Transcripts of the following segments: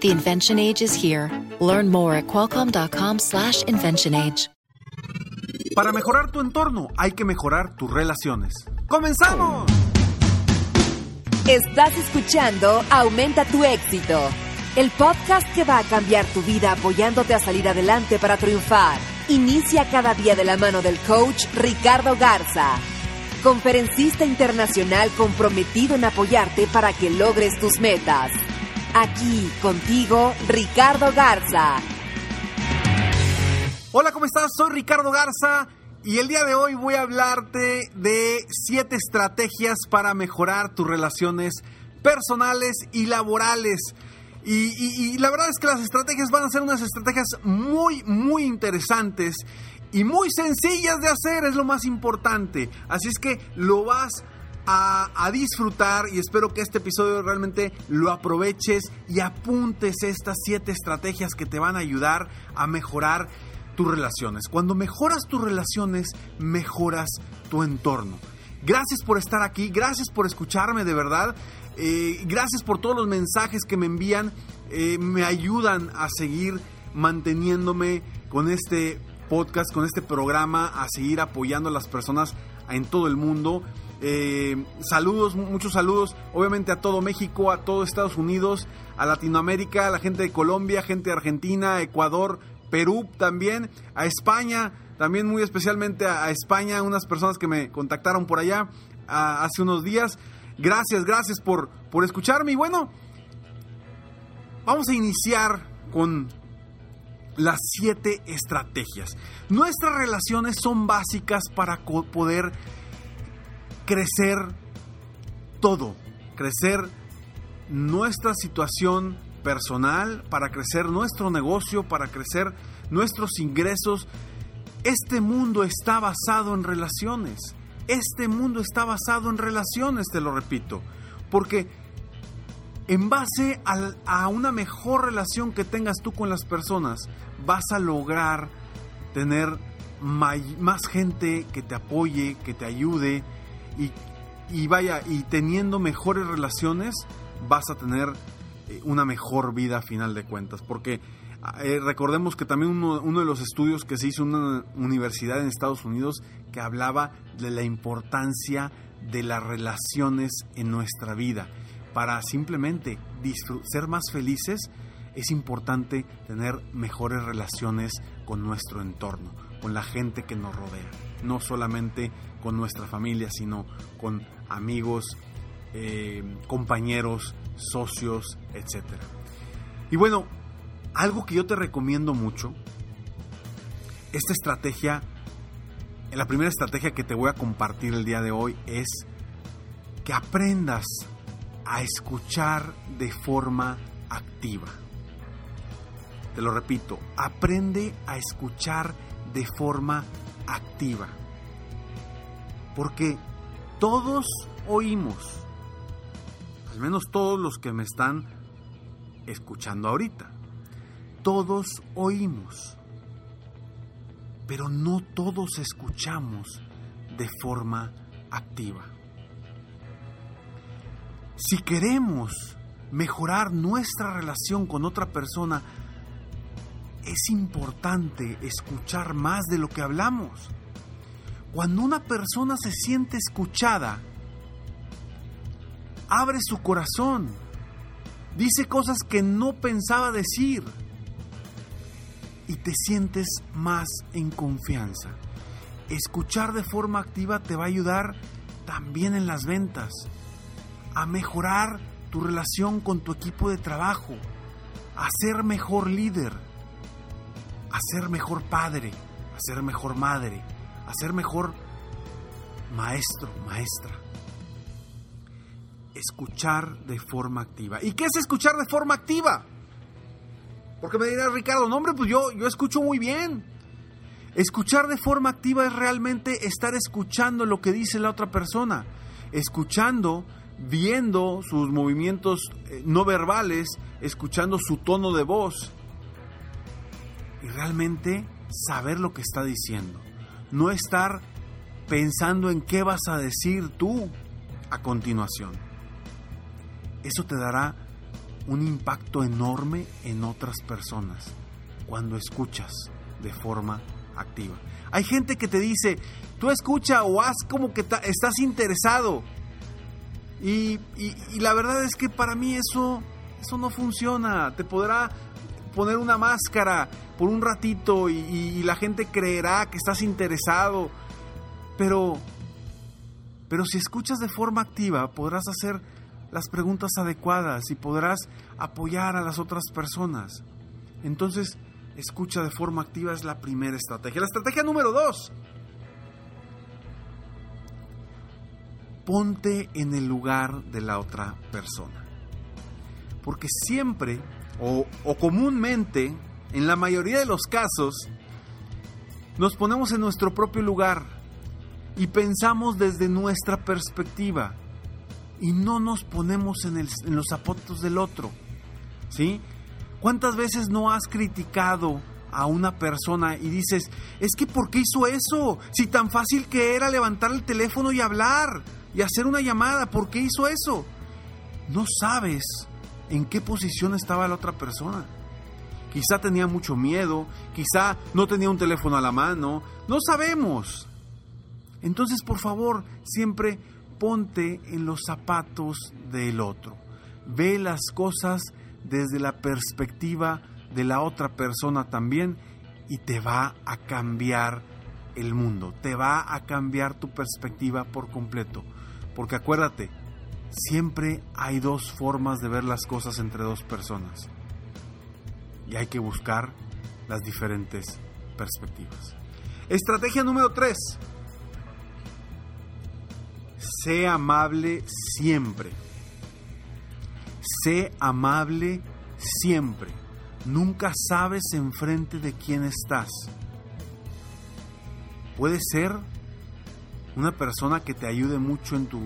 The invention age is here. Learn more at qualcomm.com/slash invention age. Para mejorar tu entorno, hay que mejorar tus relaciones. ¡Comenzamos! Estás escuchando Aumenta tu éxito, el podcast que va a cambiar tu vida apoyándote a salir adelante para triunfar. Inicia cada día de la mano del coach Ricardo Garza, conferencista internacional comprometido en apoyarte para que logres tus metas. Aquí contigo, Ricardo Garza. Hola, ¿cómo estás? Soy Ricardo Garza y el día de hoy voy a hablarte de siete estrategias para mejorar tus relaciones personales y laborales. Y, la verdad es que las estrategias van a ser unas estrategias muy, muy interesantes y muy sencillas de hacer, es lo más importante. Así es que lo vas a, disfrutar y espero que este episodio realmente lo aproveches y apuntes estas siete estrategias que te van a ayudar a mejorar tus relaciones. Cuando mejoras tus relaciones, mejoras tu entorno. Gracias por estar aquí, gracias por escucharme de verdad. Eh, gracias por todos los mensajes que me envían. Eh, me ayudan a seguir manteniéndome con este podcast, con este programa, a seguir apoyando a las personas en todo el mundo. Eh, saludos, muchos saludos, obviamente a todo México, a todo Estados Unidos, a Latinoamérica, a la gente de Colombia, gente de Argentina, Ecuador, Perú también, a España, también muy especialmente a, España, unas personas que me contactaron por allá hace unos días. Gracias, gracias por, por escucharme. Y bueno, vamos a iniciar con las siete estrategias. Nuestras relaciones son básicas para poder crecer todo, crecer nuestra situación personal, para crecer nuestro negocio, para crecer nuestros ingresos. Este mundo está basado en relaciones. Este mundo está basado en relaciones, te lo repito. Porque en base a, una mejor relación que tengas tú con las personas, vas a lograr tener más gente que te apoye, que te ayude y, vaya, y teniendo mejores relaciones vas a tener eh, una mejor vida a final de cuentas. Porque eh, recordemos que también uno, uno, de los estudios que se hizo en una universidad en Estados Unidos que hablaba de la importancia de las relaciones en nuestra vida. Para simplemente ser más felices es importante tener mejores relaciones con nuestro entorno, con la gente que nos rodea. No solamente con nuestra familia, sino con amigos, eh, compañeros, socios, etc. Y bueno, algo que yo te recomiendo mucho, esta estrategia, la primera estrategia que te voy a compartir el día de hoy es que aprendas a escuchar de forma activa. Te lo repito, aprende a escuchar de forma activa. Porque todos oímos, al menos todos los que me están escuchando ahorita todos oímos, pero no todos escuchamos de forma activa. Si queremos mejorar nuestra relación con otra persona, es importante escuchar más de lo que hablamos. Cuando una persona se siente escuchada, abre su corazón, dice cosas que no pensaba decir y te sientes más en confianza. Escuchar de forma activa te va a ayudar también en las ventas, a mejorar tu relación con tu equipo de trabajo, a ser mejor líder, a ser mejor padre, a ser mejor madre, a ser mejor maestro, maestra. Escuchar de forma activa. ¿Y qué es escuchar de forma activa? Porque me dirá Ricardo, no hombre, pues yo, yo escucho muy bien. Escuchar de forma activa es realmente estar escuchando lo que dice la otra persona, escuchando, viendo sus movimientos eh, no verbales, escuchando su tono de voz y realmente saber lo que está diciendo. No estar pensando en qué vas a decir tú a continuación. Eso te dará un impacto enorme en otras personas cuando escuchas de forma activa. Hay gente que te dice, tú escucha o haz como que estás interesado. Y, la verdad es que para mí eso, eso no funciona. Te podrá poner una máscara por un ratito y, la gente creerá que estás interesado. Pero, pero si escuchas de forma activa, podrás hacer las preguntas adecuadas y podrás apoyar a las otras personas. Entonces, escucha de forma activa es la primera estrategia. La estrategia número dos. Ponte en el lugar de la otra persona. Porque siempre o, comúnmente, en la mayoría de los casos, nos ponemos en nuestro propio lugar y pensamos desde nuestra perspectiva y no nos ponemos en, en los zapatos del otro. ¿Sí? ¿Cuántas veces no has criticado a una persona y dices, es que ¿por qué hizo eso? Si tan fácil que era levantar el teléfono y hablar y hacer una llamada, ¿por qué hizo eso? No sabes en qué posición estaba la otra persona. Quizá tenía mucho miedo, quizá no tenía un teléfono a la mano, no sabemos. Entonces, por favor, siempre ponte en los zapatos del otro. Ve las cosas desde la perspectiva de la otra persona también y te va a cambiar el mundo, te va a cambiar tu perspectiva por completo. Porque acuérdate, siempre hay dos formas de ver las cosas entre dos personas y hay que buscar las diferentes perspectivas. Estrategia número 3. Sé amable siempre. Sé amable siempre. Nunca sabes enfrente de quién estás. Puede ser una persona que te ayude mucho en, tu,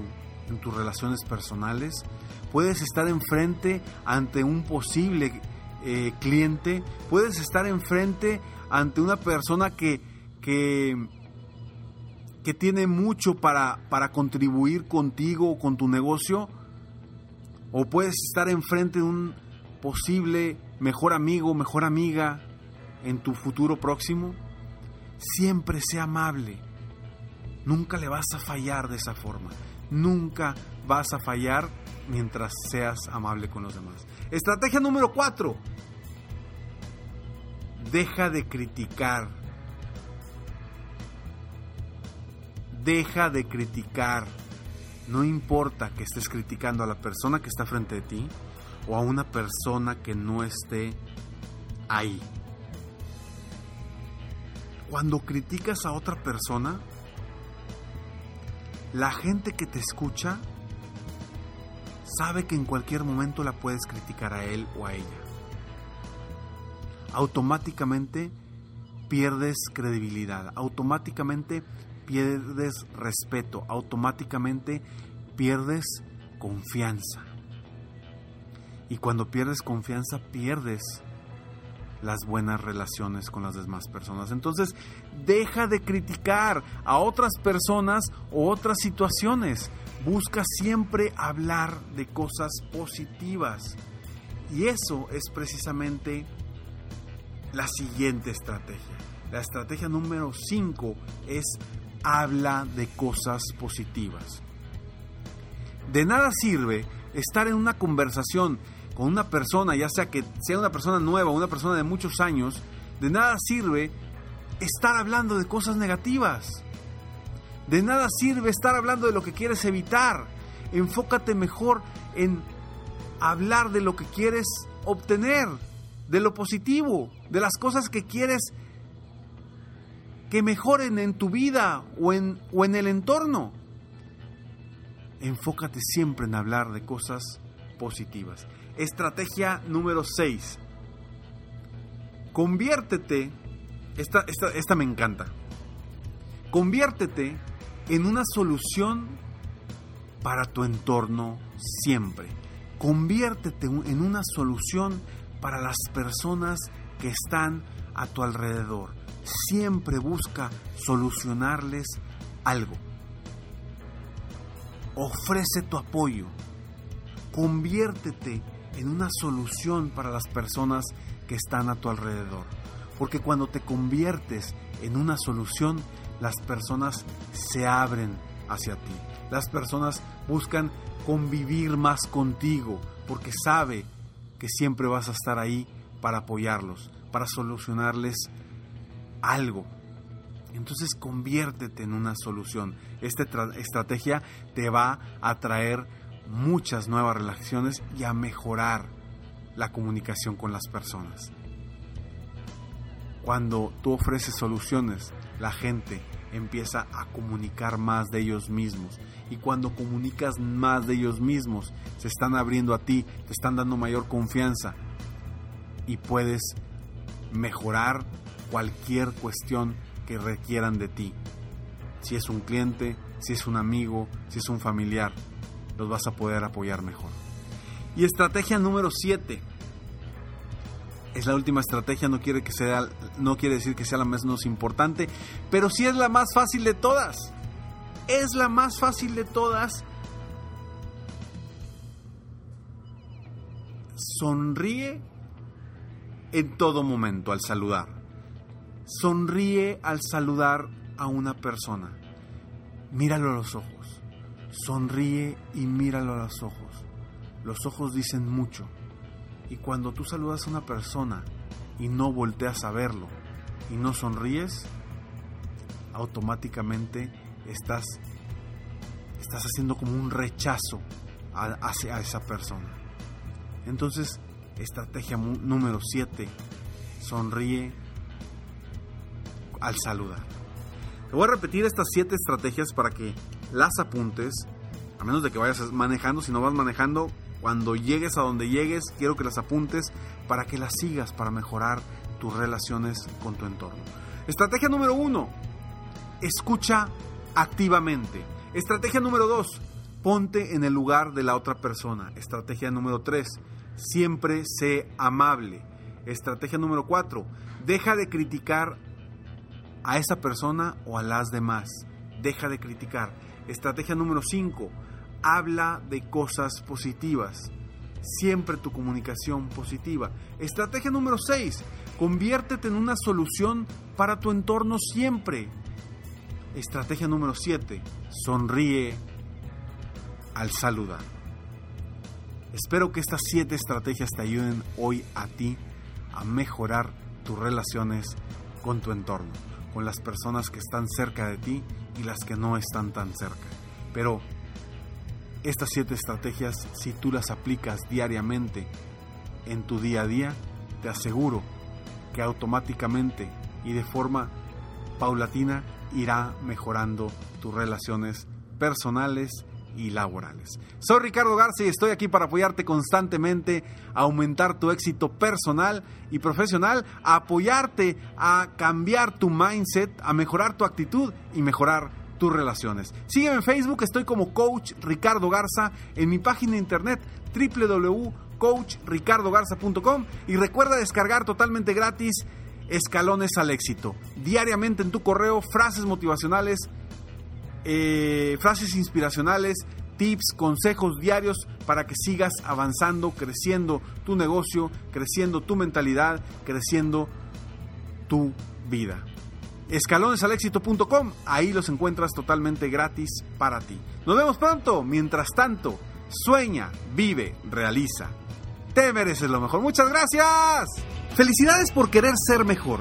en tus relaciones personales. Puedes estar enfrente ante un posible eh, cliente. Puedes estar enfrente ante una persona que, que, que tiene mucho para, para contribuir contigo o con tu negocio o puedes estar enfrente de un posible mejor amigo, mejor amiga en tu futuro próximo. Siempre sea amable. Nunca le vas a fallar de esa forma. Nunca vas a fallar mientras seas amable con los demás. Estrategia número 4. Deja de criticar. Deja de criticar. No importa que estés criticando a la persona que está frente de ti o a una persona que no esté ahí. Cuando criticas a otra persona, la gente que te escucha sabe que en cualquier momento la puedes criticar a él o a ella. Automáticamente pierdes credibilidad, automáticamente pierdes respeto, automáticamente pierdes confianza. Y cuando pierdes confianza, pierdes las buenas relaciones con las demás personas. Entonces, deja de criticar a otras personas o otras situaciones. Busca siempre hablar de cosas positivas. Y eso es precisamente la siguiente estrategia. La estrategia número 5 es habla de cosas positivas. De nada sirve estar en una conversación con una persona, ya sea que sea una persona nueva o una persona de muchos años, de nada sirve estar hablando de cosas negativas. De nada sirve estar hablando de lo que quieres evitar. Enfócate mejor en hablar de lo que quieres obtener, de lo positivo, de las cosas que quieres que mejoren en tu vida o en, o en el entorno. Enfócate siempre en hablar de cosas positivas. Estrategia número 6. Conviértete esta, esta, esta me encanta. Conviértete en una solución para tu entorno siempre. Conviértete en una solución para las personas que están a tu alrededor. Siempre busca solucionarles algo. Ofrece tu apoyo. Conviértete en una solución para las personas que están a tu alrededor. Porque cuando te conviertes en una solución, las personas se abren hacia ti. Las personas buscan convivir más contigo porque sabe que siempre vas a estar ahí para apoyarlos, para solucionarles algo. Entonces conviértete en una solución. Esta estrategia te va a traer muchas nuevas relaciones y a mejorar la comunicación con las personas. Cuando tú ofreces soluciones, la gente empieza a comunicar más de ellos mismos. Y cuando comunicas más de ellos mismos, se están abriendo a ti, te están dando mayor confianza y puedes mejorar cualquier cuestión que requieran de ti. Si es un cliente, si es un amigo, si es un familiar, los vas a poder apoyar mejor. Y estrategia número 7 es la última estrategia, no quiere, que sea, no quiere decir que sea la menos importante, pero sí es la más fácil de todas. Es la más fácil de todas. Sonríe en todo momento al saludar. Sonríe al saludar a una persona. Míralo a los ojos. Sonríe y míralo a los ojos. Los ojos dicen mucho. Y cuando tú saludas a una persona y no volteas a verlo y no sonríes, automáticamente estás, estás haciendo como un rechazo hacia esa persona. Entonces, estrategia número 7, sonríe al saludar. Te voy a repetir estas 7 estrategias para que las apuntes, a menos de que vayas manejando, si no vas manejando, cuando llegues a donde llegues, quiero que las apuntes para que las sigas para mejorar tus relaciones con tu entorno. Estrategia número uno, escucha activamente. Estrategia número dos, ponte en el lugar de la otra persona. Estrategia número tres, siempre sé amable. Estrategia número cuatro, deja de criticar a esa persona o a las demás. Deja de criticar. Estrategia número cinco, habla de cosas positivas. Siempre tu comunicación positiva. Estrategia número 6. Conviértete en una solución para tu entorno siempre. Estrategia número 7. Sonríe al saludar. Espero que estas 7 estrategias te ayuden hoy a ti a mejorar tus relaciones con tu entorno, con las personas que están cerca de ti y las que no están tan cerca. Pero estas siete estrategias, si tú las aplicas diariamente en tu día a día, te aseguro que automáticamente y de forma paulatina irá mejorando tus relaciones personales y laborales. Soy Ricardo Garza y estoy aquí para apoyarte constantemente a aumentar tu éxito personal y profesional, a apoyarte a cambiar tu mindset, a mejorar tu actitud y mejorar tus relaciones. Sígueme en Facebook, estoy como Coach Ricardo Garza, en mi página de internet www.coachricardogarza.com y recuerda descargar totalmente gratis Escalones al éxito. Diariamente en tu correo, frases motivacionales, eh, frases inspiracionales, tips, consejos diarios para que sigas avanzando, creciendo tu negocio, creciendo tu mentalidad, creciendo tu vida escalonesalexito.com. Ahí los encuentras totalmente gratis para ti. Nos vemos pronto. Mientras tanto, sueña, vive, realiza. Te mereces lo mejor. Muchas gracias. Felicidades por querer ser mejor.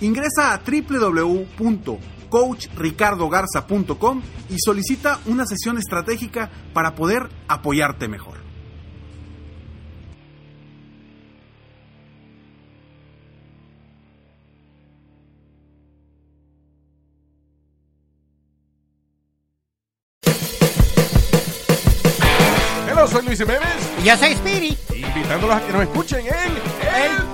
ingresa a www coachricardogarza.com y solicita una sesión estratégica para poder apoyarte mejor. Hello, soy Luis Jiménez, Y yo soy Speedy. invitándolos a que nos escuchen en El.